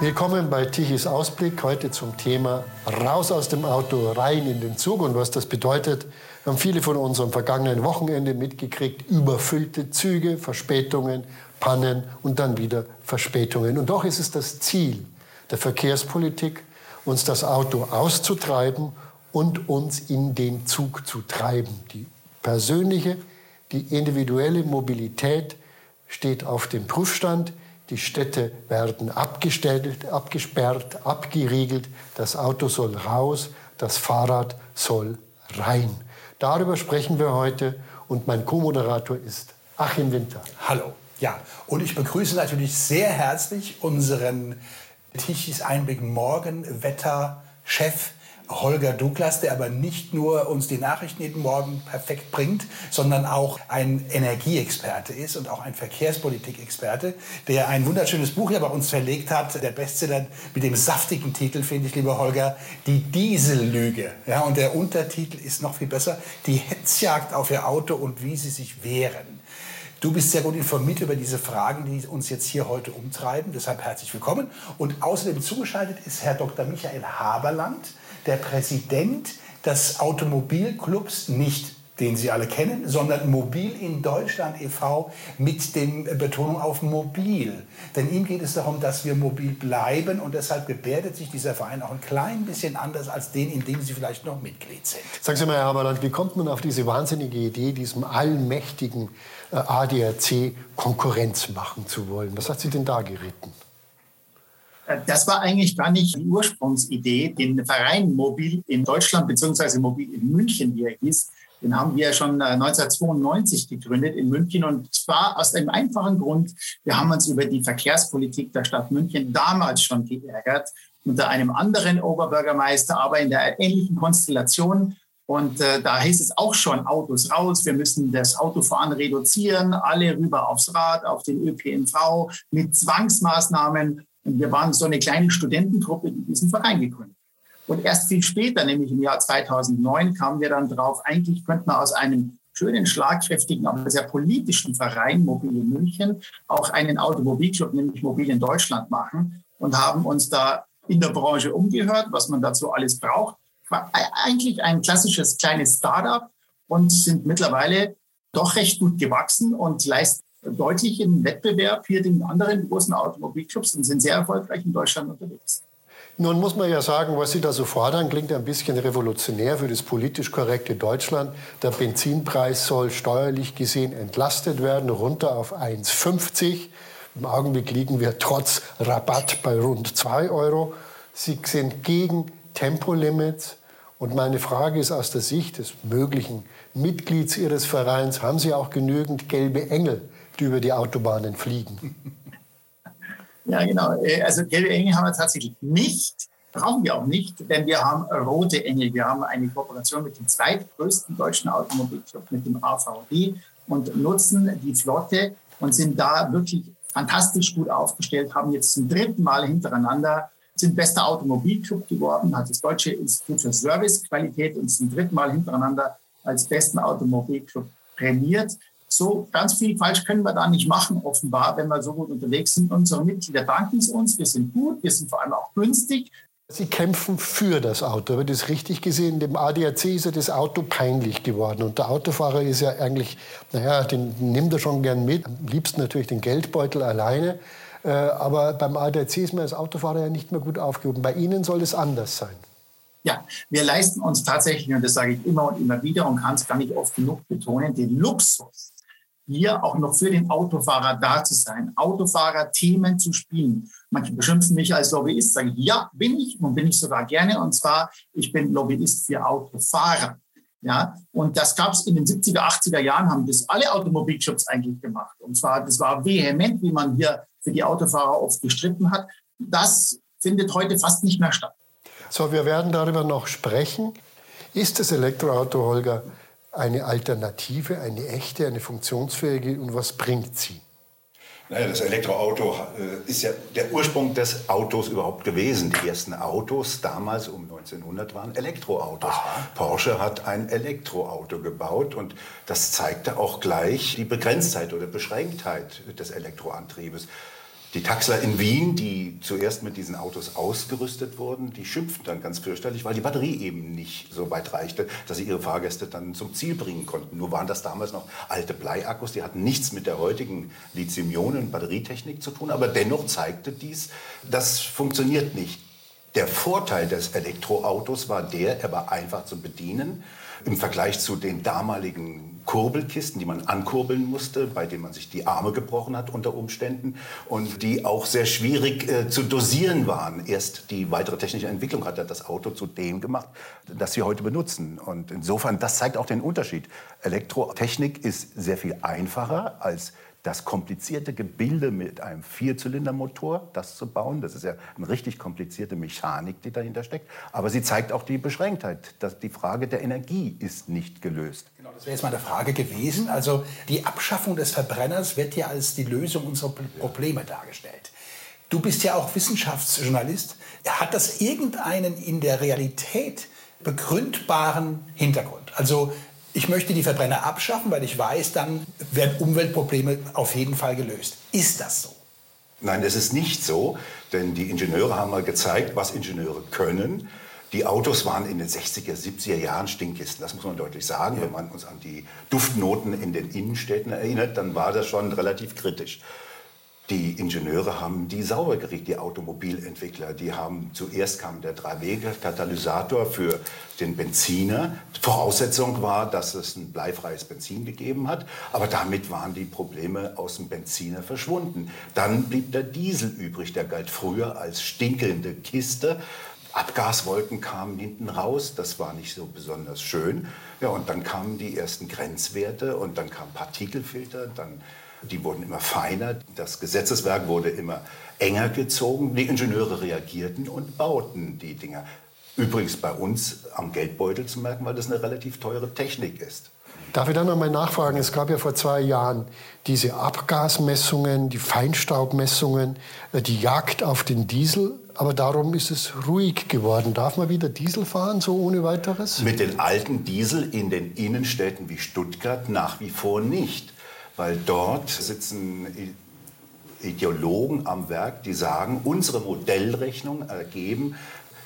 Willkommen bei Tichys Ausblick. Heute zum Thema Raus aus dem Auto, rein in den Zug. Und was das bedeutet, haben viele von uns am vergangenen Wochenende mitgekriegt. Überfüllte Züge, Verspätungen, Pannen und dann wieder Verspätungen. Und doch ist es das Ziel der Verkehrspolitik, uns das Auto auszutreiben und uns in den Zug zu treiben. Die persönliche, die individuelle Mobilität steht auf dem Prüfstand. Die Städte werden abgestellt, abgesperrt, abgeriegelt. Das Auto soll raus, das Fahrrad soll rein. Darüber sprechen wir heute und mein Co-Moderator ist Achim Winter. Hallo. Ja, und ich begrüße natürlich sehr herzlich unseren Tichys Einblick Morgen Wetterchef Holger Douglas, der aber nicht nur uns die Nachrichten jeden Morgen perfekt bringt, sondern auch ein Energieexperte ist und auch ein Verkehrspolitikexperte, der ein wunderschönes Buch hier bei uns verlegt hat, der Bestseller mit dem saftigen Titel, finde ich, lieber Holger, Die Diesellüge. Ja, und der Untertitel ist noch viel besser, Die Hetzjagd auf Ihr Auto und wie Sie sich wehren. Du bist sehr gut informiert über diese Fragen, die uns jetzt hier heute umtreiben. Deshalb herzlich willkommen. Und außerdem zugeschaltet ist Herr Dr. Michael Haberland, der Präsident des Automobilclubs, nicht den Sie alle kennen, sondern Mobil in Deutschland e.V. mit dem Betonung auf mobil. Denn ihm geht es darum, dass wir mobil bleiben und deshalb gebärdet sich dieser Verein auch ein klein bisschen anders als den, in dem Sie vielleicht noch Mitglied sind. Sagen Sie mal, Herr Haberland, wie kommt man auf diese wahnsinnige Idee, diesem allmächtigen äh, ADAC Konkurrenz machen zu wollen? Was hat Sie denn da geritten? Das war eigentlich gar nicht die Ursprungsidee. Den Verein Mobil in Deutschland bzw. Mobil in München, wie er hieß, den haben wir schon 1992 äh, gegründet in München und zwar aus einem einfachen Grund. Wir haben uns über die Verkehrspolitik der Stadt München damals schon geärgert, unter einem anderen Oberbürgermeister, aber in der ähnlichen Konstellation. Und äh, da hieß es auch schon, Autos raus, wir müssen das Autofahren reduzieren, alle rüber aufs Rad, auf den ÖPNV mit Zwangsmaßnahmen. Und wir waren so eine kleine Studentengruppe, die diesen Verein gegründet. Und erst viel später, nämlich im Jahr 2009, kamen wir dann drauf, eigentlich könnte man aus einem schönen, schlagkräftigen, aber sehr politischen Verein Mobil in München auch einen Automobilclub, nämlich Mobil in Deutschland machen und haben uns da in der Branche umgehört, was man dazu alles braucht. War eigentlich ein klassisches kleines Startup und sind mittlerweile doch recht gut gewachsen und leisten deutlichen Wettbewerb hier den anderen großen Automobilclubs und sind sehr erfolgreich in Deutschland unterwegs. Nun muss man ja sagen, was Sie da so fordern, klingt ein bisschen revolutionär für das politisch korrekte Deutschland. Der Benzinpreis soll steuerlich gesehen entlastet werden, runter auf 1,50. Im Augenblick liegen wir trotz Rabatt bei rund 2 Euro. Sie sind gegen Tempolimits. Und meine Frage ist aus der Sicht des möglichen Mitglieds Ihres Vereins, haben Sie auch genügend gelbe Engel die über die Autobahnen fliegen. Ja, genau. Äh, also gelbe Engel haben wir tatsächlich nicht. Brauchen wir auch nicht, denn wir haben rote Engel. Wir haben eine Kooperation mit dem zweitgrößten deutschen Automobilclub, mit dem AVD, und nutzen die Flotte und sind da wirklich fantastisch gut aufgestellt, haben jetzt zum dritten Mal hintereinander, sind bester Automobilclub geworden, hat das Deutsche Institut für Servicequalität uns zum dritten Mal hintereinander als besten Automobilclub prämiert so ganz viel falsch können wir da nicht machen, offenbar, wenn wir so gut unterwegs sind. Unsere Mitglieder danken es uns. Wir sind gut, wir sind vor allem auch günstig. Sie kämpfen für das Auto. Wird das richtig gesehen? Dem ADAC ist ja das Auto peinlich geworden. Und der Autofahrer ist ja eigentlich, naja, den nimmt er schon gern mit. Am liebsten natürlich den Geldbeutel alleine. Äh, aber beim ADAC ist man als Autofahrer ja nicht mehr gut aufgehoben. Bei Ihnen soll es anders sein. Ja, wir leisten uns tatsächlich, und das sage ich immer und immer wieder und kann es gar nicht oft genug betonen, den Luxus, hier auch noch für den Autofahrer da zu sein, Autofahrer-Themen zu spielen. Manche beschimpfen mich als Lobbyist, sage ich, ja, bin ich und bin ich sogar gerne. Und zwar, ich bin Lobbyist für Autofahrer. Ja, und das gab es in den 70er, 80er Jahren, haben das alle Automobilclubs eigentlich gemacht. Und zwar, das war vehement, wie man hier für die Autofahrer oft gestritten hat. Das findet heute fast nicht mehr statt. So, wir werden darüber noch sprechen. Ist das Elektroauto, Holger, eine Alternative, eine echte, eine funktionsfähige und was bringt sie? Naja, das Elektroauto äh, ist ja der Ursprung des Autos überhaupt gewesen. Die ersten Autos damals um 1900 waren Elektroautos. Aha. Porsche hat ein Elektroauto gebaut und das zeigte auch gleich die Begrenztheit oder Beschränktheit des Elektroantriebes. Die Taxler in Wien, die zuerst mit diesen Autos ausgerüstet wurden, die schimpften dann ganz fürchterlich, weil die Batterie eben nicht so weit reichte, dass sie ihre Fahrgäste dann zum Ziel bringen konnten. Nur waren das damals noch alte Bleiakkus, die hatten nichts mit der heutigen Lithium-Ionen-Batterietechnik zu tun, aber dennoch zeigte dies, das funktioniert nicht. Der Vorteil des Elektroautos war der, er war einfach zu bedienen im Vergleich zu den damaligen Kurbelkisten, die man ankurbeln musste, bei denen man sich die Arme gebrochen hat unter Umständen und die auch sehr schwierig äh, zu dosieren waren. Erst die weitere technische Entwicklung hat das Auto zu dem gemacht, das wir heute benutzen. Und insofern, das zeigt auch den Unterschied. Elektrotechnik ist sehr viel einfacher als das komplizierte Gebilde mit einem Vierzylindermotor, das zu bauen, das ist ja eine richtig komplizierte Mechanik, die dahinter steckt. Aber sie zeigt auch die Beschränktheit. Dass die Frage der Energie ist nicht gelöst. Genau, das wäre jetzt meine Frage gewesen. Also die Abschaffung des Verbrenners wird ja als die Lösung unserer Probleme dargestellt. Du bist ja auch Wissenschaftsjournalist. Hat das irgendeinen in der Realität begründbaren Hintergrund? Also ich möchte die Verbrenner abschaffen, weil ich weiß, dann werden Umweltprobleme auf jeden Fall gelöst. Ist das so? Nein, das ist nicht so, denn die Ingenieure haben mal gezeigt, was Ingenieure können. Die Autos waren in den 60er, 70er Jahren Stinkkisten, das muss man deutlich sagen. Ja. Wenn man uns an die Duftnoten in den Innenstädten erinnert, dann war das schon relativ kritisch. Die Ingenieure haben die sauber gekriegt, die Automobilentwickler. Die haben zuerst kam der Drei-Wege-Katalysator für den Benziner. Voraussetzung war, dass es ein bleifreies Benzin gegeben hat. Aber damit waren die Probleme aus dem Benziner verschwunden. Dann blieb der Diesel übrig. Der galt früher als stinkende Kiste. Abgaswolken kamen hinten raus, das war nicht so besonders schön. Ja, und dann kamen die ersten Grenzwerte und dann kamen Partikelfilter, dann die wurden immer feiner, das Gesetzeswerk wurde immer enger gezogen. Die Ingenieure reagierten und bauten die Dinger. Übrigens bei uns am Geldbeutel zu merken, weil das eine relativ teure Technik ist. Darf ich dann noch mal nachfragen? Es gab ja vor zwei Jahren diese Abgasmessungen, die Feinstaubmessungen, äh, die Jagd auf den Diesel. Aber darum ist es ruhig geworden. Darf man wieder Diesel fahren, so ohne weiteres? Mit den alten Diesel in den Innenstädten wie Stuttgart nach wie vor nicht weil dort sitzen Ideologen am Werk, die sagen, unsere Modellrechnung ergeben,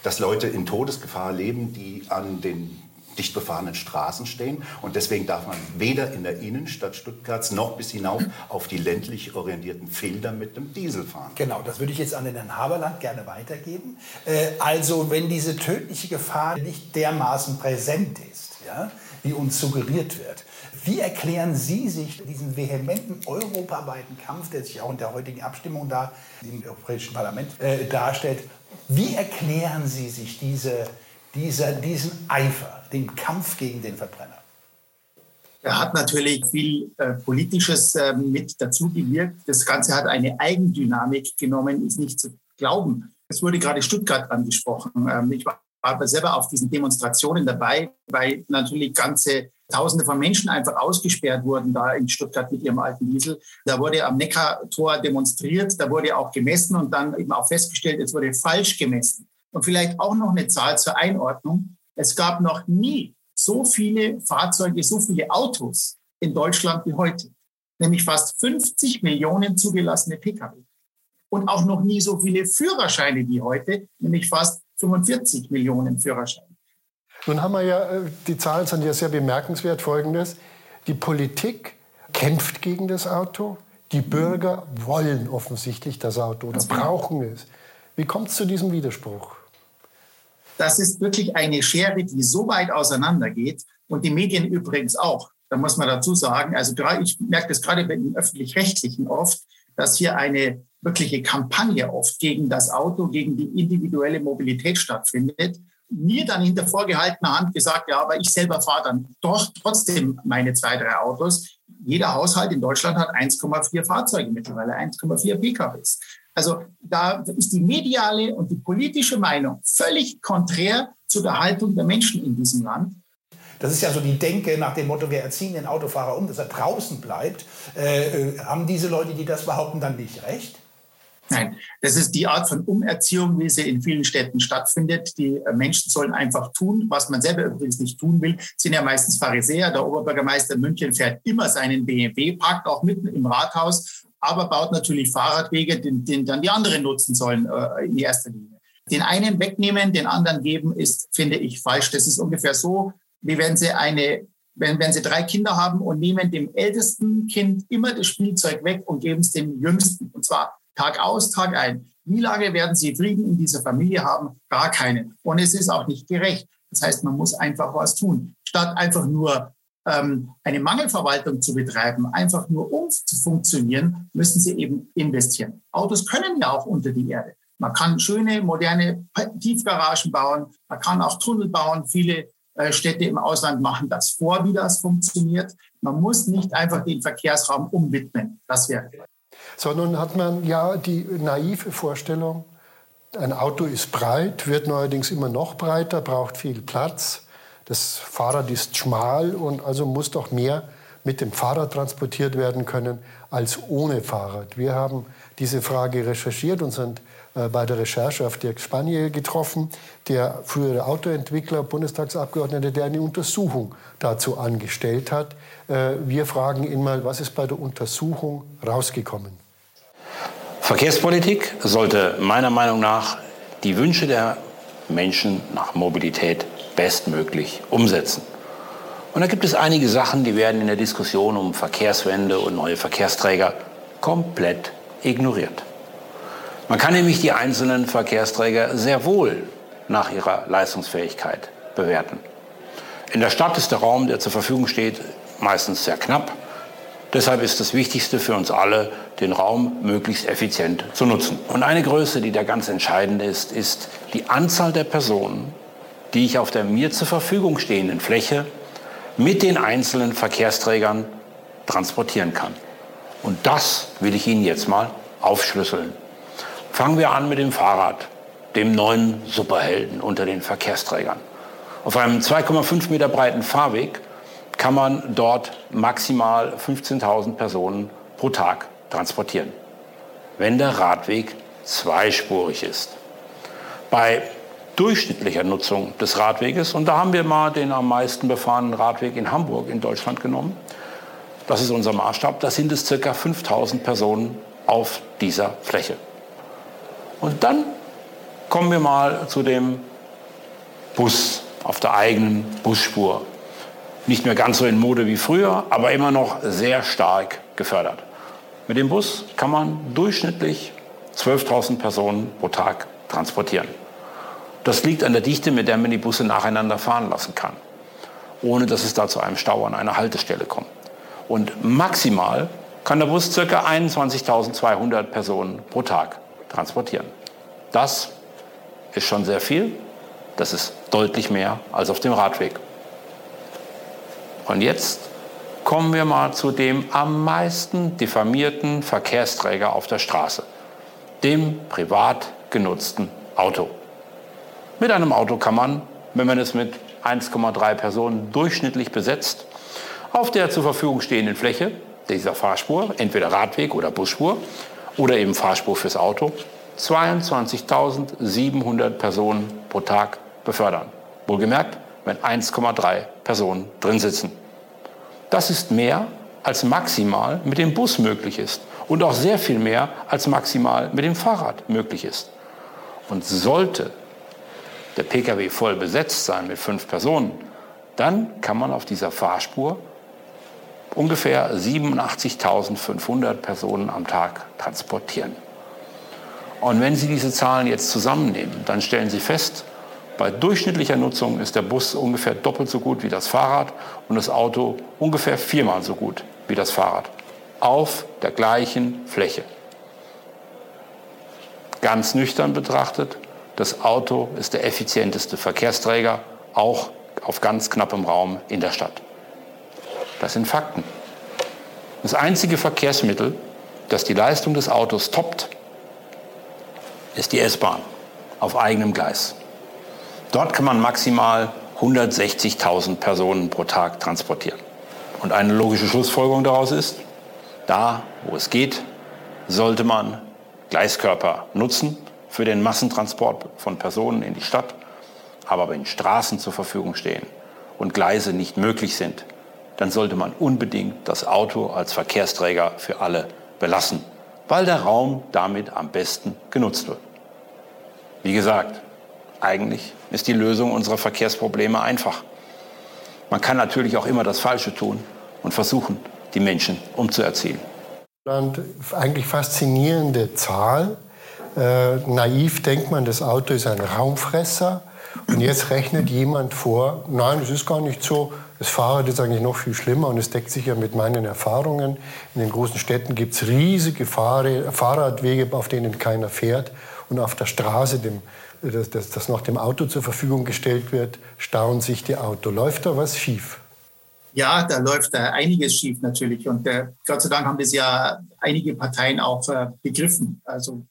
dass Leute in Todesgefahr leben, die an den dicht befahrenen Straßen stehen. Und deswegen darf man weder in der Innenstadt Stuttgarts noch bis hinauf auf die ländlich orientierten Filter mit dem Diesel fahren. Genau, das würde ich jetzt an den Herrn Haberland gerne weitergeben. Äh, also wenn diese tödliche Gefahr nicht dermaßen präsent ist, ja, wie uns suggeriert wird, wie erklären Sie sich diesen vehementen europaweiten Kampf, der sich auch in der heutigen Abstimmung da im Europäischen Parlament äh, darstellt? Wie erklären Sie sich diese, dieser, diesen Eifer, den Kampf gegen den Verbrenner? Er hat natürlich viel äh, Politisches äh, mit dazu gewirkt. Das Ganze hat eine Eigendynamik genommen, ist nicht zu glauben. Es wurde gerade Stuttgart angesprochen. Ähm, ich war selber auf diesen Demonstrationen dabei, weil natürlich ganze Tausende von Menschen einfach ausgesperrt wurden da in Stuttgart mit ihrem alten Diesel. Da wurde am Neckartor demonstriert, da wurde auch gemessen und dann eben auch festgestellt, es wurde falsch gemessen. Und vielleicht auch noch eine Zahl zur Einordnung. Es gab noch nie so viele Fahrzeuge, so viele Autos in Deutschland wie heute. Nämlich fast 50 Millionen zugelassene Pkw. Und auch noch nie so viele Führerscheine wie heute, nämlich fast 45 Millionen Führerscheine. Nun haben wir ja, äh, die Zahlen sind ja sehr bemerkenswert, folgendes. Die Politik kämpft gegen das Auto. Die Bürger wollen offensichtlich das Auto oder brauchen es. Wie kommt es zu diesem Widerspruch? Das ist wirklich eine Schere, die so weit auseinandergeht und die Medien übrigens auch. Da muss man dazu sagen, also ich merke das gerade bei den öffentlich-rechtlichen oft, dass hier eine wirkliche Kampagne oft gegen das Auto, gegen die individuelle Mobilität stattfindet mir dann hinter vorgehaltener Hand gesagt, ja, aber ich selber fahre dann doch trotzdem meine zwei, drei Autos. Jeder Haushalt in Deutschland hat 1,4 Fahrzeuge mittlerweile, 1,4 PKWs. Also da ist die mediale und die politische Meinung völlig konträr zu der Haltung der Menschen in diesem Land. Das ist ja so die Denke nach dem Motto, wir erziehen den Autofahrer um, dass er draußen bleibt. Äh, äh haben diese Leute, die das behaupten, dann nicht recht? Nein, das ist die Art von Umerziehung, wie sie in vielen Städten stattfindet. Die Menschen sollen einfach tun, was man selber übrigens nicht tun will. Sind ja meistens Pharisäer. Der Oberbürgermeister München fährt immer seinen BMW, parkt auch mitten im Rathaus, aber baut natürlich Fahrradwege, den, den dann die anderen nutzen sollen äh, in erster Linie. Den einen wegnehmen, den anderen geben, ist, finde ich, falsch. Das ist ungefähr so, wie wenn Sie eine wenn, wenn Sie drei Kinder haben und nehmen dem ältesten Kind immer das Spielzeug weg und geben es dem jüngsten. Und zwar Tag aus, Tag ein. Wie lange werden Sie Frieden in dieser Familie haben? Gar keine. Und es ist auch nicht gerecht. Das heißt, man muss einfach was tun. Statt einfach nur ähm, eine Mangelverwaltung zu betreiben, einfach nur um zu funktionieren, müssen Sie eben investieren. Autos können ja auch unter die Erde. Man kann schöne, moderne Tiefgaragen bauen. Man kann auch Tunnel bauen. Viele äh, Städte im Ausland machen das vor, wie das funktioniert. Man muss nicht einfach den Verkehrsraum umwidmen. Das wäre sondern hat man ja die naive Vorstellung, ein Auto ist breit, wird neuerdings immer noch breiter, braucht viel Platz. Das Fahrrad ist schmal und also muss doch mehr mit dem Fahrrad transportiert werden können als ohne Fahrrad. Wir haben diese Frage recherchiert und sind äh, bei der Recherche auf Dirk Spanier getroffen, der frühere Autoentwickler, Bundestagsabgeordnete, der eine Untersuchung dazu angestellt hat. Äh, wir fragen ihn mal, was ist bei der Untersuchung rausgekommen? Verkehrspolitik sollte meiner Meinung nach die Wünsche der Menschen nach Mobilität bestmöglich umsetzen. Und da gibt es einige Sachen, die werden in der Diskussion um Verkehrswende und neue Verkehrsträger komplett ignoriert. Man kann nämlich die einzelnen Verkehrsträger sehr wohl nach ihrer Leistungsfähigkeit bewerten. In der Stadt ist der Raum, der zur Verfügung steht, meistens sehr knapp. Deshalb ist das Wichtigste für uns alle, den Raum möglichst effizient zu nutzen. Und eine Größe, die da ganz entscheidend ist, ist die Anzahl der Personen, die ich auf der mir zur Verfügung stehenden Fläche mit den einzelnen Verkehrsträgern transportieren kann. Und das will ich Ihnen jetzt mal aufschlüsseln. Fangen wir an mit dem Fahrrad, dem neuen Superhelden unter den Verkehrsträgern. Auf einem 2,5 Meter breiten Fahrweg kann man dort maximal 15.000 Personen pro Tag transportieren, wenn der Radweg zweispurig ist. Bei durchschnittlicher Nutzung des Radweges, und da haben wir mal den am meisten befahrenen Radweg in Hamburg in Deutschland genommen, das ist unser Maßstab, da sind es ca. 5000 Personen auf dieser Fläche. Und dann kommen wir mal zu dem Bus auf der eigenen Busspur. Nicht mehr ganz so in Mode wie früher, aber immer noch sehr stark gefördert. Mit dem Bus kann man durchschnittlich 12.000 Personen pro Tag transportieren. Das liegt an der Dichte, mit der man die Busse nacheinander fahren lassen kann, ohne dass es da zu einem Stau an einer Haltestelle kommt. Und maximal kann der Bus ca. 21.200 Personen pro Tag transportieren. Das ist schon sehr viel. Das ist deutlich mehr als auf dem Radweg. Und jetzt kommen wir mal zu dem am meisten diffamierten Verkehrsträger auf der Straße, dem privat genutzten Auto. Mit einem Auto kann man, wenn man es mit 1,3 Personen durchschnittlich besetzt, auf der zur Verfügung stehenden Fläche dieser Fahrspur, entweder Radweg oder Busspur oder eben Fahrspur fürs Auto, 22.700 Personen pro Tag befördern. Wohlgemerkt, wenn 1,3 Personen drin sitzen. Das ist mehr, als maximal mit dem Bus möglich ist und auch sehr viel mehr, als maximal mit dem Fahrrad möglich ist. Und sollte der Pkw voll besetzt sein mit fünf Personen, dann kann man auf dieser Fahrspur ungefähr 87.500 Personen am Tag transportieren. Und wenn Sie diese Zahlen jetzt zusammennehmen, dann stellen Sie fest, bei durchschnittlicher Nutzung ist der Bus ungefähr doppelt so gut wie das Fahrrad und das Auto ungefähr viermal so gut wie das Fahrrad. Auf der gleichen Fläche. Ganz nüchtern betrachtet, das Auto ist der effizienteste Verkehrsträger, auch auf ganz knappem Raum in der Stadt. Das sind Fakten. Das einzige Verkehrsmittel, das die Leistung des Autos toppt, ist die S-Bahn auf eigenem Gleis. Dort kann man maximal 160.000 Personen pro Tag transportieren. Und eine logische Schlussfolgerung daraus ist, da, wo es geht, sollte man Gleiskörper nutzen für den Massentransport von Personen in die Stadt. Aber wenn Straßen zur Verfügung stehen und Gleise nicht möglich sind, dann sollte man unbedingt das Auto als Verkehrsträger für alle belassen, weil der Raum damit am besten genutzt wird. Wie gesagt, eigentlich ist die Lösung unserer Verkehrsprobleme einfach. Man kann natürlich auch immer das Falsche tun und versuchen, die Menschen umzuerziehen. Eigentlich faszinierende Zahl. Äh, naiv denkt man, das Auto ist ein Raumfresser. Und jetzt rechnet jemand vor, nein, es ist gar nicht so. Das Fahrrad ist eigentlich noch viel schlimmer und es deckt sich ja mit meinen Erfahrungen. In den großen Städten gibt es riesige Fahrradwege, auf denen keiner fährt. Und auf der Straße, dem, das, das, das noch dem Auto zur Verfügung gestellt wird, stauen sich die Autos. Läuft da was schief? Ja, da läuft äh, einiges schief natürlich. Und äh, Gott sei Dank haben das ja einige Parteien auch äh, begriffen. Also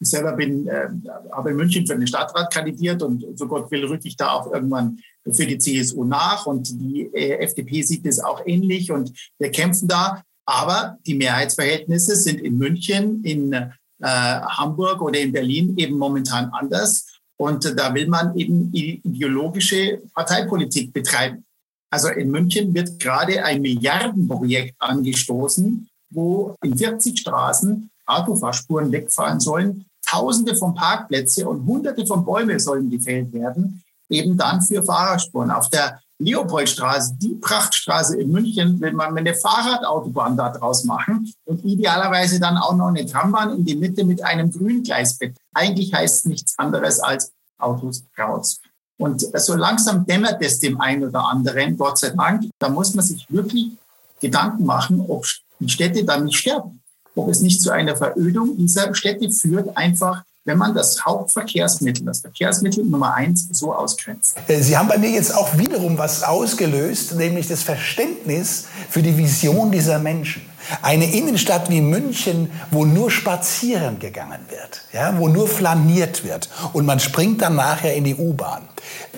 ich selber bin, äh, habe in München für den Stadtrat kandidiert und so Gott will rücke ich da auch irgendwann für die CSU nach und die äh, FDP sieht es auch ähnlich und wir kämpfen da. Aber die Mehrheitsverhältnisse sind in München, in Hamburg oder in Berlin eben momentan anders. Und äh, da will man eben ideologische Parteipolitik betreiben. Also in München wird gerade ein Milliardenprojekt angestoßen, wo in 40 Straßen Autofahrspuren wegfahren sollen. Tausende von Parkplätze und Hunderte von Bäume sollen gefällt werden, eben dann für Fahrerspuren. Auf der Leopoldstraße, die Prachtstraße in München, will man eine Fahrradautobahn da draus machen und idealerweise dann auch noch eine Trambahn in die Mitte mit einem Grüngleisbett. Eigentlich heißt es nichts anderes als Autos raus. Und so langsam dämmert es dem einen oder anderen, Gott sei Dank. Da muss man sich wirklich Gedanken machen, ob die Städte dann nicht sterben. Ob es nicht zu einer Verödung dieser Städte führt, einfach wenn man das Hauptverkehrsmittel, das Verkehrsmittel Nummer eins so ausgrenzt. Äh, Sie haben bei mir jetzt auch wiederum was ausgelöst, nämlich das Verständnis für die Vision dieser Menschen. Eine Innenstadt wie München, wo nur spazieren gegangen wird, ja, wo nur flaniert wird und man springt dann nachher in die U-Bahn.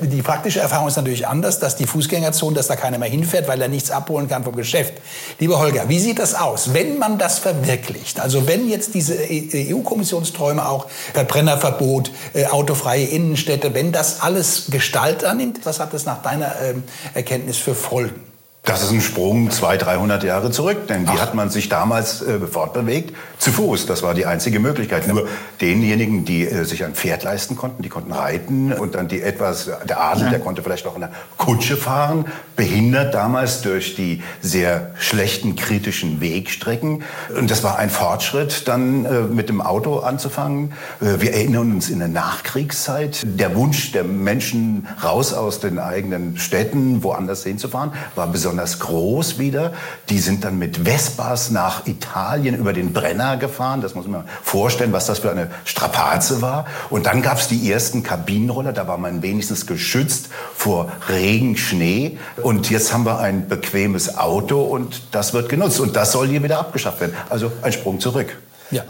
Die praktische Erfahrung ist natürlich anders, dass die Fußgängerzone, dass da keiner mehr hinfährt, weil er nichts abholen kann vom Geschäft. Lieber Holger, wie sieht das aus, wenn man das verwirklicht? Also wenn jetzt diese EU-Kommissionsträume auch Verbrennerverbot, äh, autofreie Innenstädte, wenn das alles Gestalt annimmt, was hat das nach deiner ähm, Erkenntnis für Folgen? Das ist ein Sprung 200, 300 Jahre zurück, denn wie Ach. hat man sich damals äh, fortbewegt? Zu Fuß, das war die einzige Möglichkeit. Nur denjenigen, die äh, sich ein Pferd leisten konnten, die konnten reiten und dann die etwas, der Adel, ja. der konnte vielleicht auch in einer Kutsche fahren, behindert damals durch die sehr schlechten kritischen Wegstrecken. Und das war ein Fortschritt, dann äh, mit dem Auto anzufangen. Äh, wir erinnern uns in der Nachkriegszeit, der Wunsch der Menschen raus aus den eigenen Städten, woanders hinzufahren, war besonders besonders groß wieder. Die sind dann mit Vespas nach Italien über den Brenner gefahren. Das muss man vorstellen, was das für eine Strapaze war. Und dann gab es die ersten Kabinenroller. Da war man wenigstens geschützt vor Regen, Schnee. Und jetzt haben wir ein bequemes Auto und das wird genutzt. Und das soll hier wieder abgeschafft werden. Also ein Sprung zurück. Ja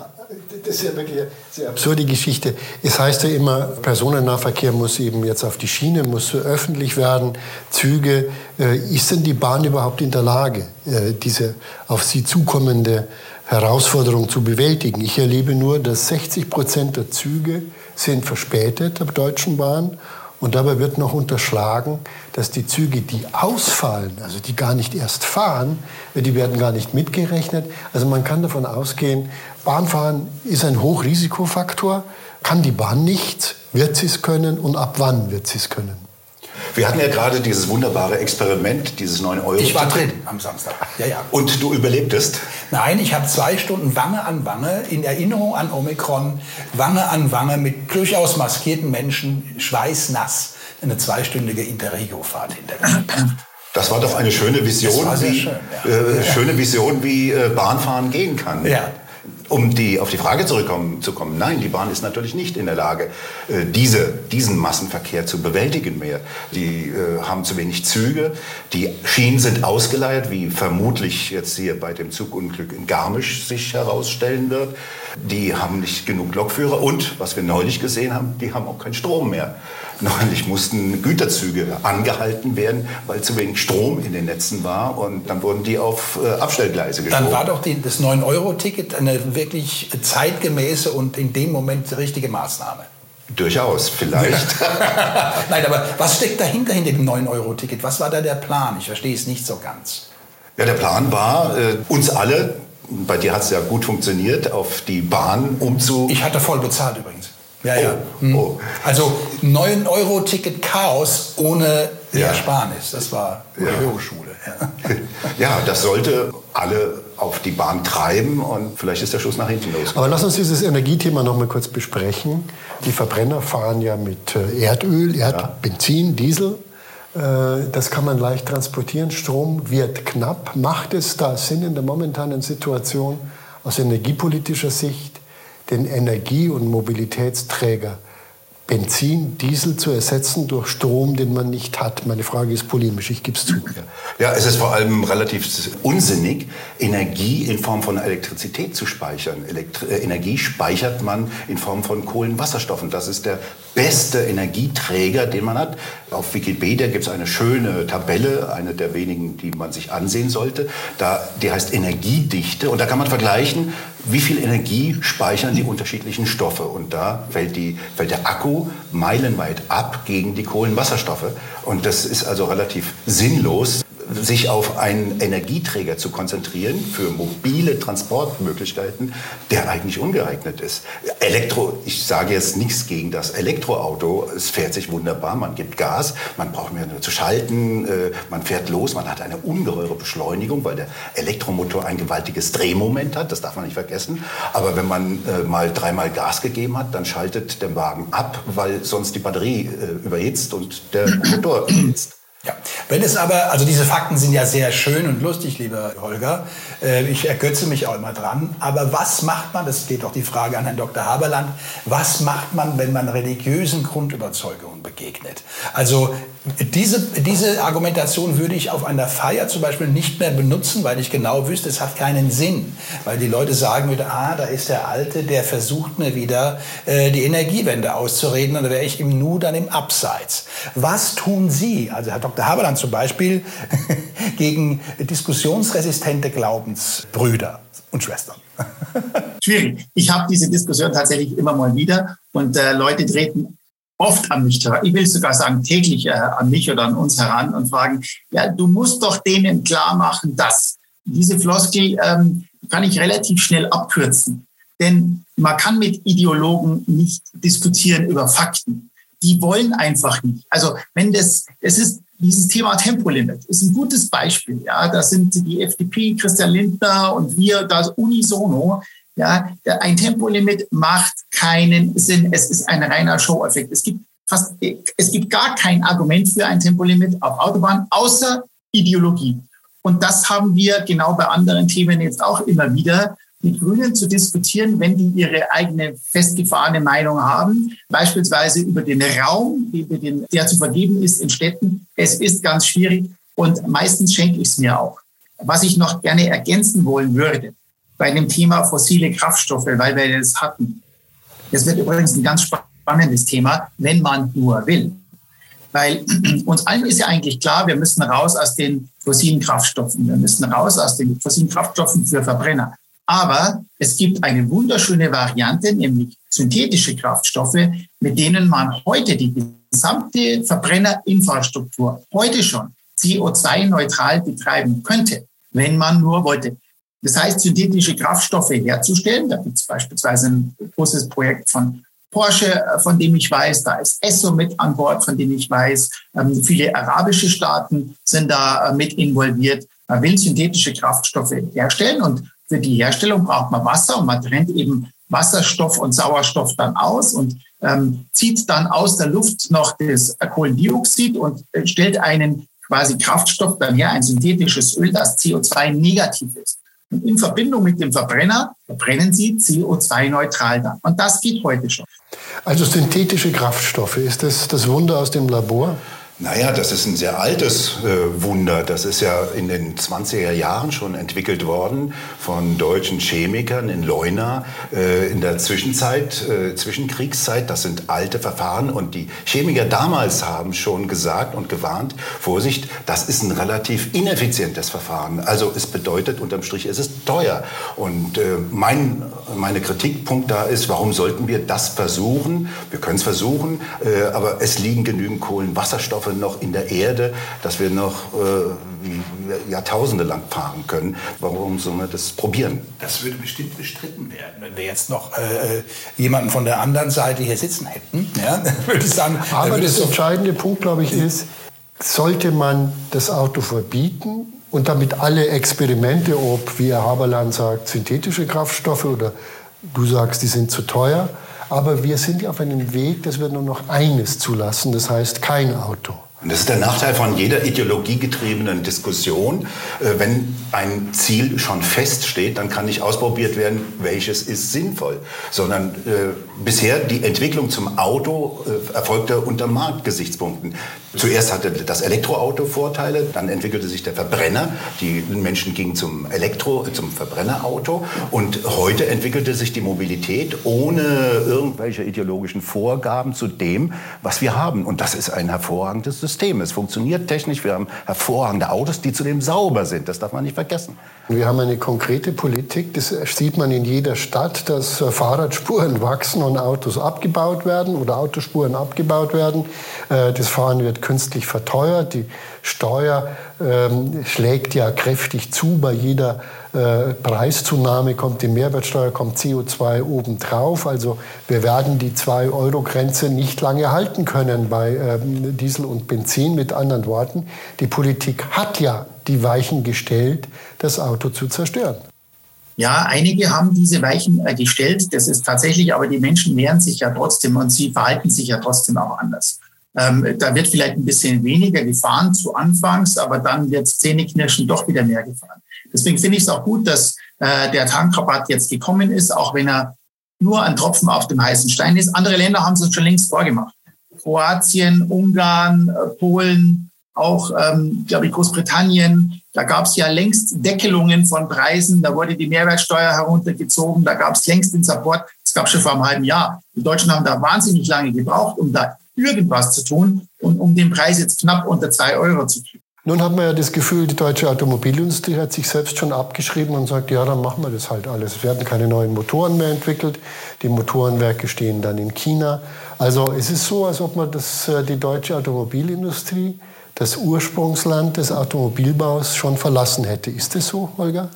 das ist ja wirklich eine sehr absurde Geschichte. Es heißt ja immer, Personennahverkehr muss eben jetzt auf die Schiene, muss öffentlich werden, Züge. Äh, ist denn die Bahn überhaupt in der Lage, äh, diese auf sie zukommende Herausforderung zu bewältigen? Ich erlebe nur, dass 60 Prozent der Züge sind verspätet der Deutschen Bahn und dabei wird noch unterschlagen, dass die Züge, die ausfallen, also die gar nicht erst fahren, die werden gar nicht mitgerechnet. Also man kann davon ausgehen, Bahnfahren ist ein Hochrisikofaktor. Kann die Bahn nicht, wird sie es können und ab wann wird sie es können? Wir hatten ja gerade dieses wunderbare Experiment, dieses 9 Euro. Ich war drin am Samstag. Ja, ja. Und du überlebtest? Nein, ich habe zwei Stunden Wange an Wange in Erinnerung an Omikron, Wange an Wange mit durchaus maskierten Menschen, schweißnass, eine zweistündige Interregio-Fahrt hinter mir. Das war doch eine schöne Vision, wie, schön, ja. äh, schöne Vision, wie äh, Bahnfahren gehen kann. Ja. Um die, auf die Frage zurückzukommen, nein, die Bahn ist natürlich nicht in der Lage, äh, diese, diesen Massenverkehr zu bewältigen mehr. Die äh, haben zu wenig Züge, die Schienen sind ausgeleiert, wie vermutlich jetzt hier bei dem Zugunglück in Garmisch sich herausstellen wird. Die haben nicht genug Lokführer und, was wir neulich gesehen haben, die haben auch keinen Strom mehr. Neulich mussten Güterzüge angehalten werden, weil zu wenig Strom in den Netzen war und dann wurden die auf äh, Abstellgleise geschoben. Dann war doch die, das 9-Euro-Ticket eine wirklich zeitgemäße und in dem Moment richtige Maßnahme. Durchaus, vielleicht. Nein, aber was steckt dahinter, hinter dem 9-Euro-Ticket? Was war da der Plan? Ich verstehe es nicht so ganz. Ja, der Plan war, äh, uns alle, bei dir hat es ja gut funktioniert, auf die Bahn umzu... Ich hatte voll bezahlt übrigens. Ja, ja. Oh, hm. oh. Also 9-Euro-Ticket Chaos ohne ja. Ersparnis. Das war ja. die Hochschule. Ja. ja, das sollte alle auf die Bahn treiben und vielleicht ist der Schuss nach hinten los. Aber lass uns dieses Energiethema noch mal kurz besprechen. Die Verbrenner fahren ja mit äh, Erdöl, Erd ja. Benzin, Diesel. Äh, das kann man leicht transportieren. Strom wird knapp. Macht es da Sinn in der momentanen Situation aus energiepolitischer Sicht, den Energie- und Mobilitätsträger Benzin, Diesel zu ersetzen durch Strom, den man nicht hat? Meine Frage ist polemisch, ich gebe es zu. Ja, es ist vor allem relativ unsinnig, Energie in Form von Elektrizität zu speichern. Elektri äh, Energie speichert man in Form von Kohlenwasserstoffen. Das ist der beste Energieträger, den man hat. Auf Wikipedia gibt es eine schöne Tabelle, eine der wenigen, die man sich ansehen sollte. Da, die heißt Energiedichte und da kann man vergleichen, wie viel Energie speichern die unterschiedlichen Stoffe. Und da fällt, die, fällt der Akku meilenweit ab gegen die Kohlenwasserstoffe. Und das ist also relativ sinnlos sich auf einen Energieträger zu konzentrieren für mobile Transportmöglichkeiten, der eigentlich ungeeignet ist. Elektro, ich sage jetzt nichts gegen das Elektroauto, es fährt sich wunderbar, man gibt Gas, man braucht mehr nur zu schalten, äh, man fährt los, man hat eine ungeheure Beschleunigung, weil der Elektromotor ein gewaltiges Drehmoment hat, das darf man nicht vergessen. Aber wenn man äh, mal dreimal Gas gegeben hat, dann schaltet der Wagen ab, weil sonst die Batterie äh, überhitzt und der Motor überhitzt. Ja, wenn es aber, also diese Fakten sind ja sehr schön und lustig, lieber Holger. Äh, ich ergötze mich auch immer dran. Aber was macht man, das geht doch die Frage an Herrn Dr. Haberland, was macht man, wenn man religiösen Grundüberzeugungen begegnet? Also diese, diese Argumentation würde ich auf einer Feier zum Beispiel nicht mehr benutzen, weil ich genau wüsste, es hat keinen Sinn. Weil die Leute sagen würden, ah, da ist der Alte, der versucht mir wieder äh, die Energiewende auszureden und da wäre ich im Nu dann im Abseits. Was tun Sie, also Herr Dr. Haberland zum Beispiel, gegen diskussionsresistente Glaubensbrüder und Schwestern? Schwierig. Ich habe diese Diskussion tatsächlich immer mal wieder und äh, Leute treten oft an mich ich will sogar sagen täglich äh, an mich oder an uns heran und fragen, ja, du musst doch denen klar machen, dass diese Floskel ähm, kann ich relativ schnell abkürzen. Denn man kann mit Ideologen nicht diskutieren über Fakten. Die wollen einfach nicht. Also wenn das, es ist dieses Thema Tempolimit ist ein gutes Beispiel. Ja, da sind die FDP, Christian Lindner und wir da unisono ja, ein Tempolimit macht keinen Sinn. Es ist ein reiner Show-Effekt. Es gibt fast, es gibt gar kein Argument für ein Tempolimit auf Autobahn außer Ideologie. Und das haben wir genau bei anderen Themen jetzt auch immer wieder mit Grünen zu diskutieren, wenn die ihre eigene festgefahrene Meinung haben, beispielsweise über den Raum, der zu vergeben ist in Städten. Es ist ganz schwierig und meistens schenke ich es mir auch. Was ich noch gerne ergänzen wollen würde, bei dem Thema fossile Kraftstoffe, weil wir das hatten. Das wird übrigens ein ganz spannendes Thema, wenn man nur will. Weil uns allen ist ja eigentlich klar, wir müssen raus aus den fossilen Kraftstoffen. Wir müssen raus aus den fossilen Kraftstoffen für Verbrenner. Aber es gibt eine wunderschöne Variante, nämlich synthetische Kraftstoffe, mit denen man heute die gesamte Verbrennerinfrastruktur heute schon CO2-neutral betreiben könnte, wenn man nur wollte. Das heißt, synthetische Kraftstoffe herzustellen. Da gibt es beispielsweise ein großes Projekt von Porsche, äh, von dem ich weiß, da ist Esso mit an Bord, von dem ich weiß. Ähm, viele arabische Staaten sind da äh, mit involviert. Man will synthetische Kraftstoffe herstellen und für die Herstellung braucht man Wasser und man trennt eben Wasserstoff und Sauerstoff dann aus und ähm, zieht dann aus der Luft noch das Kohlendioxid und äh, stellt einen quasi Kraftstoff dann her, ein synthetisches Öl, das CO2 negativ ist. In Verbindung mit dem Verbrenner verbrennen sie CO2-neutral dann. Und das geht heute schon. Also synthetische Kraftstoffe, ist das das Wunder aus dem Labor? Naja, das ist ein sehr altes äh, Wunder. Das ist ja in den 20er Jahren schon entwickelt worden von deutschen Chemikern in Leuna äh, in der Zwischenzeit, äh, Zwischenkriegszeit. Das sind alte Verfahren und die Chemiker damals haben schon gesagt und gewarnt, Vorsicht, das ist ein relativ ineffizientes Verfahren. Also es bedeutet unterm Strich, es ist teuer. Und äh, mein, meine Kritikpunkt da ist, warum sollten wir das versuchen? Wir können es versuchen, äh, aber es liegen genügend Kohlenwasserstoffe noch in der Erde, dass wir noch äh, Jahrtausende lang fahren können. Warum soll man das probieren? Das würde bestimmt bestritten werden. Wenn wir jetzt noch äh, jemanden von der anderen Seite hier sitzen hätten, ja, würde ich sagen. Aber das entscheidende Punkt, glaube ich, ist, sollte man das Auto verbieten und damit alle Experimente, ob, wie Herr Haberland sagt, synthetische Kraftstoffe oder du sagst, die sind zu teuer, aber wir sind ja auf einem Weg, dass wir nur noch eines zulassen, das heißt kein Auto. Und das ist der Nachteil von jeder ideologiegetriebenen Diskussion. Äh, wenn ein Ziel schon feststeht, dann kann nicht ausprobiert werden, welches ist sinnvoll, sondern äh, bisher die Entwicklung zum Auto äh, erfolgte unter Marktgesichtspunkten. Zuerst hatte das Elektroauto Vorteile, dann entwickelte sich der Verbrenner. Die Menschen gingen zum Elektro, zum Verbrennerauto und heute entwickelte sich die Mobilität ohne irgendwelche ideologischen Vorgaben zu dem, was wir haben. Und das ist ein hervorragendes System. Es funktioniert technisch. Wir haben hervorragende Autos, die zudem sauber sind. Das darf man nicht vergessen. Wir haben eine konkrete Politik. Das sieht man in jeder Stadt, dass Fahrradspuren wachsen und Autos abgebaut werden oder Autospuren abgebaut werden. Äh, das Fahren wird künstlich verteuert. Die Steuer ähm, schlägt ja kräftig zu. Bei jeder äh, Preiszunahme kommt die Mehrwertsteuer, kommt CO2 obendrauf. Also wir werden die 2-Euro-Grenze nicht lange halten können bei ähm, Diesel und Benzin. Mit anderen Worten, die Politik hat ja die Weichen gestellt, das Auto zu zerstören. Ja, einige haben diese Weichen äh, gestellt. Das ist tatsächlich, aber die Menschen wehren sich ja trotzdem und sie verhalten sich ja trotzdem auch anders. Ähm, da wird vielleicht ein bisschen weniger gefahren zu Anfangs, aber dann wird Zähneknirschen doch wieder mehr gefahren. Deswegen finde ich es auch gut, dass äh, der Tankrabatt jetzt gekommen ist, auch wenn er nur ein Tropfen auf dem heißen Stein ist. Andere Länder haben es schon längst vorgemacht. Kroatien, Ungarn, äh, Polen, auch, ähm, glaube ich, Großbritannien. Da gab es ja längst Deckelungen von Preisen. Da wurde die Mehrwertsteuer heruntergezogen. Da gab es längst den Support. Das gab es schon vor einem halben Jahr. Die Deutschen haben da wahnsinnig lange gebraucht, um da irgendwas zu tun und um den Preis jetzt knapp unter zwei Euro zu kriegen. Nun hat man ja das Gefühl, die deutsche Automobilindustrie hat sich selbst schon abgeschrieben und sagt, ja, dann machen wir das halt alles. Es werden keine neuen Motoren mehr entwickelt. Die Motorenwerke stehen dann in China. Also es ist so, als ob man das, äh, die deutsche Automobilindustrie, das Ursprungsland des Automobilbaus, schon verlassen hätte. Ist das so, Holger?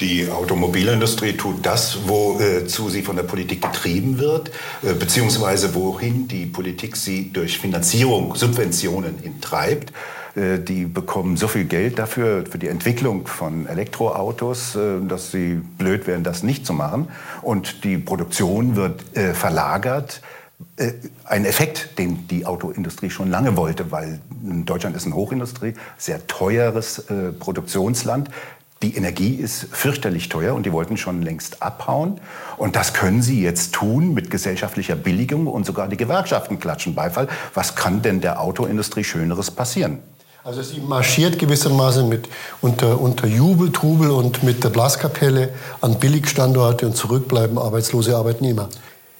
Die Automobilindustrie tut das, wozu äh, sie von der Politik getrieben wird, äh, beziehungsweise wohin die Politik sie durch Finanzierung, Subventionen hintreibt. Äh, die bekommen so viel Geld dafür, für die Entwicklung von Elektroautos, dass sie blöd wären, das nicht zu machen. Und die Produktion wird verlagert ein Effekt, den die Autoindustrie schon lange wollte, weil Deutschland ist eine Hochindustrie, sehr teures Produktionsland. Die Energie ist fürchterlich teuer und die wollten schon längst abhauen. Und das können sie jetzt tun mit gesellschaftlicher Billigung und sogar die Gewerkschaften klatschen Beifall. Was kann denn der Autoindustrie Schöneres passieren? Also sie marschiert gewissermaßen mit unter, unter Jubel, Trubel und mit der Blaskapelle an Billigstandorte und zurückbleiben arbeitslose Arbeitnehmer.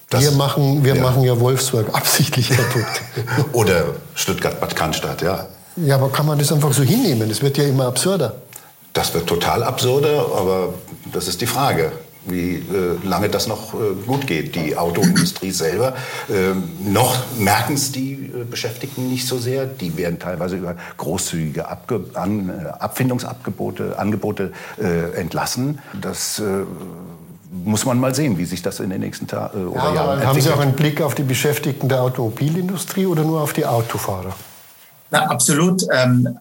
Das, wir machen, wir ja. machen ja Wolfsburg absichtlich kaputt. Oder Stuttgart-Bad Cannstatt, ja. Ja, aber kann man das einfach so hinnehmen? Das wird ja immer absurder. Das wird total absurder, aber das ist die Frage wie äh, lange das noch äh, gut geht. Die Autoindustrie selber, äh, noch merken es die äh, Beschäftigten nicht so sehr. Die werden teilweise über großzügige Abge An äh, Abfindungsangebote Angebote, äh, entlassen. Das muss man mal sehen, wie sich das in den nächsten Tagen oder ja, Jahren entwickelt. Haben Sie auch einen Blick auf die Beschäftigten der Automobilindustrie oder nur auf die Autofahrer? Na, absolut. Ähm,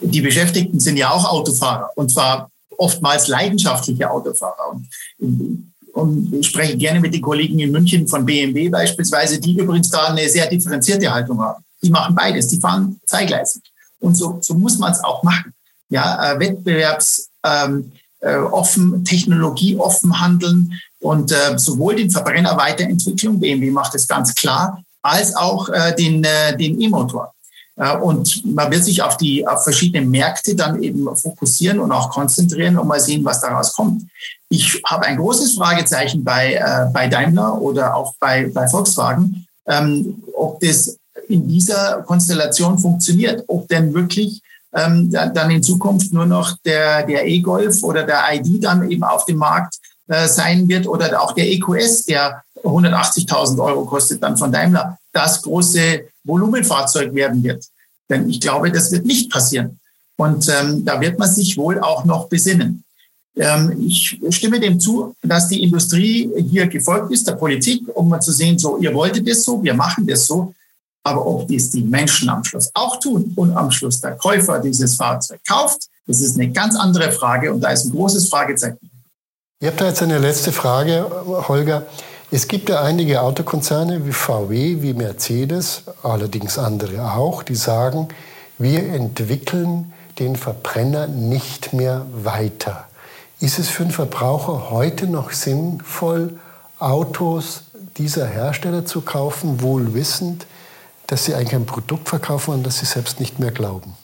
die Beschäftigten sind ja auch Autofahrer und zwar oftmals leidenschaftliche Autofahrer. Und, und ich spreche gerne mit den Kollegen in München von BMW beispielsweise, die übrigens da eine sehr differenzierte Haltung haben. Die machen beides, die fahren zweigleisig. Und so, so muss man es auch machen. Ja, äh, Wettbewerbs ähm, äh, offen, Technologie offen handeln und äh, sowohl den Verbrenner Weiterentwicklung, BMW macht es ganz klar, als auch äh, den, äh, den E-Motor. Und man wird sich auf die auf verschiedene Märkte dann eben fokussieren und auch konzentrieren und mal sehen, was daraus kommt. Ich habe ein großes Fragezeichen bei, äh, bei Daimler oder auch bei, bei Volkswagen, ähm, ob das in dieser Konstellation funktioniert, ob denn wirklich ähm, dann in Zukunft nur noch der, der E-Golf oder der ID dann eben auf dem Markt äh, sein wird oder auch der EQS, der 180.000 Euro kostet dann von Daimler, das große Volumenfahrzeug werden wird. Denn ich glaube, das wird nicht passieren. Und ähm, da wird man sich wohl auch noch besinnen. Ähm, ich stimme dem zu, dass die Industrie hier gefolgt ist, der Politik, um mal zu sehen, so, ihr wolltet es so, wir machen das so. Aber ob dies die Menschen am Schluss auch tun und am Schluss der Käufer dieses Fahrzeug kauft, das ist eine ganz andere Frage und da ist ein großes Fragezeichen. Ihr habt da jetzt eine letzte Frage, Holger. Es gibt ja einige Autokonzerne wie VW, wie Mercedes, allerdings andere auch, die sagen, wir entwickeln den Verbrenner nicht mehr weiter. Ist es für einen Verbraucher heute noch sinnvoll, Autos dieser Hersteller zu kaufen, wohl wissend, dass sie eigentlich ein Produkt verkaufen, an das sie selbst nicht mehr glauben?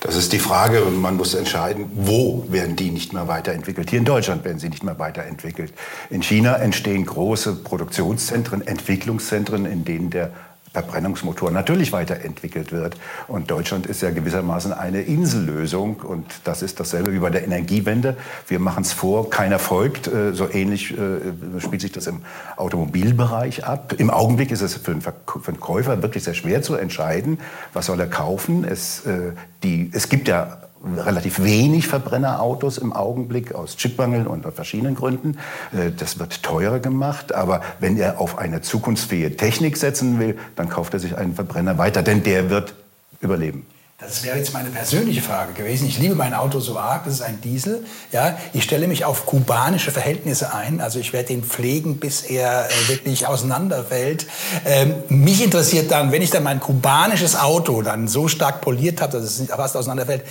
Das ist die Frage man muss entscheiden, wo werden die nicht mehr weiterentwickelt. Hier in Deutschland werden sie nicht mehr weiterentwickelt. In China entstehen große Produktionszentren, Entwicklungszentren, in denen der Verbrennungsmotor natürlich weiterentwickelt wird. Und Deutschland ist ja gewissermaßen eine Insellösung. Und das ist dasselbe wie bei der Energiewende. Wir machen es vor, keiner folgt. Äh, so ähnlich äh, spielt sich das im Automobilbereich ab. Im Augenblick ist es für einen, Käufer wirklich sehr schwer zu entscheiden, was soll er kaufen. Es, äh, die, es gibt ja relativ wenig Verbrennerautos im Augenblick aus Chipmangel und aus verschiedenen Gründen. Äh, das wird teurer gemacht, aber wenn er auf eine zukunftsfähige Technik setzen will, dann kauft er sich einen Verbrenner weiter, denn der wird überleben. Das wäre jetzt meine persönliche Frage gewesen. Ich liebe mein Auto so arg, das ist ein Diesel. Ja, ich stelle mich auf kubanische Verhältnisse ein. Also ich werde ihn pflegen, bis er äh, wirklich auseinanderfällt. Ähm, mich interessiert dann, wenn ich dann mein kubanisches Auto dann so stark poliert habe, dass es fast auseinanderfällt,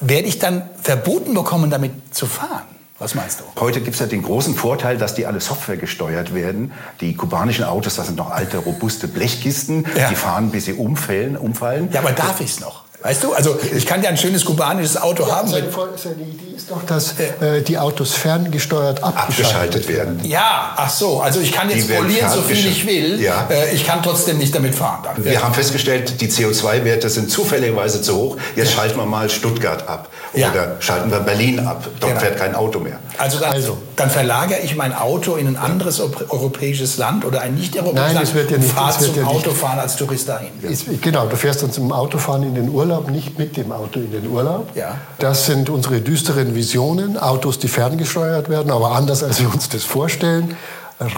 werde ich dann verboten bekommen, damit zu fahren? Was meinst du? Heute gibt es ja den großen Vorteil, dass die alle Software gesteuert werden. Die kubanischen Autos, das sind noch alte, robuste Blechkisten. Ja. Die fahren, bis sie umfallen. umfallen. Ja, aber darf ich es noch? Weißt du, also ich kann ja ein schönes kubanisches Auto ja, haben. Seine, seine Idee ist doch, dass äh, die Autos ferngesteuert abgeschaltet, abgeschaltet werden. Ja, ach so, also ich kann jetzt polieren, so viel ich will. Ja. Äh, ich kann trotzdem nicht damit fahren. Dann. Wir ja. haben festgestellt, die CO2-Werte sind zufälligerweise zu hoch. Jetzt schalten wir mal Stuttgart ab. Oder schalten wir Berlin ab. Dort genau. fährt kein Auto mehr. Also dann, also dann, verlagere ich mein Auto in ein anderes europäisches Land oder ein nicht-europäisches Land wird ja nicht, und fahre zum Autofahren als Tourist dahin. Ist, genau, du fährst dann zum Autofahren in den Urlaub Urlaub, nicht mit dem Auto in den Urlaub. Ja. Das sind unsere düsteren Visionen. Autos, die ferngesteuert werden, aber anders, als wir uns das vorstellen.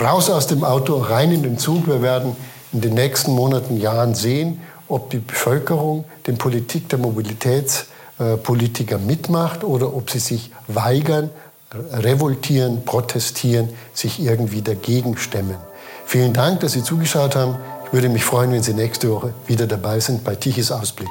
Raus aus dem Auto, rein in den Zug. Wir werden in den nächsten Monaten, Jahren sehen, ob die Bevölkerung den Politik der Mobilitätspolitiker mitmacht oder ob sie sich weigern, revoltieren, protestieren, sich irgendwie dagegen stemmen. Vielen Dank, dass Sie zugeschaut haben. Ich würde mich freuen, wenn Sie nächste Woche wieder dabei sind bei Tichys Ausblick.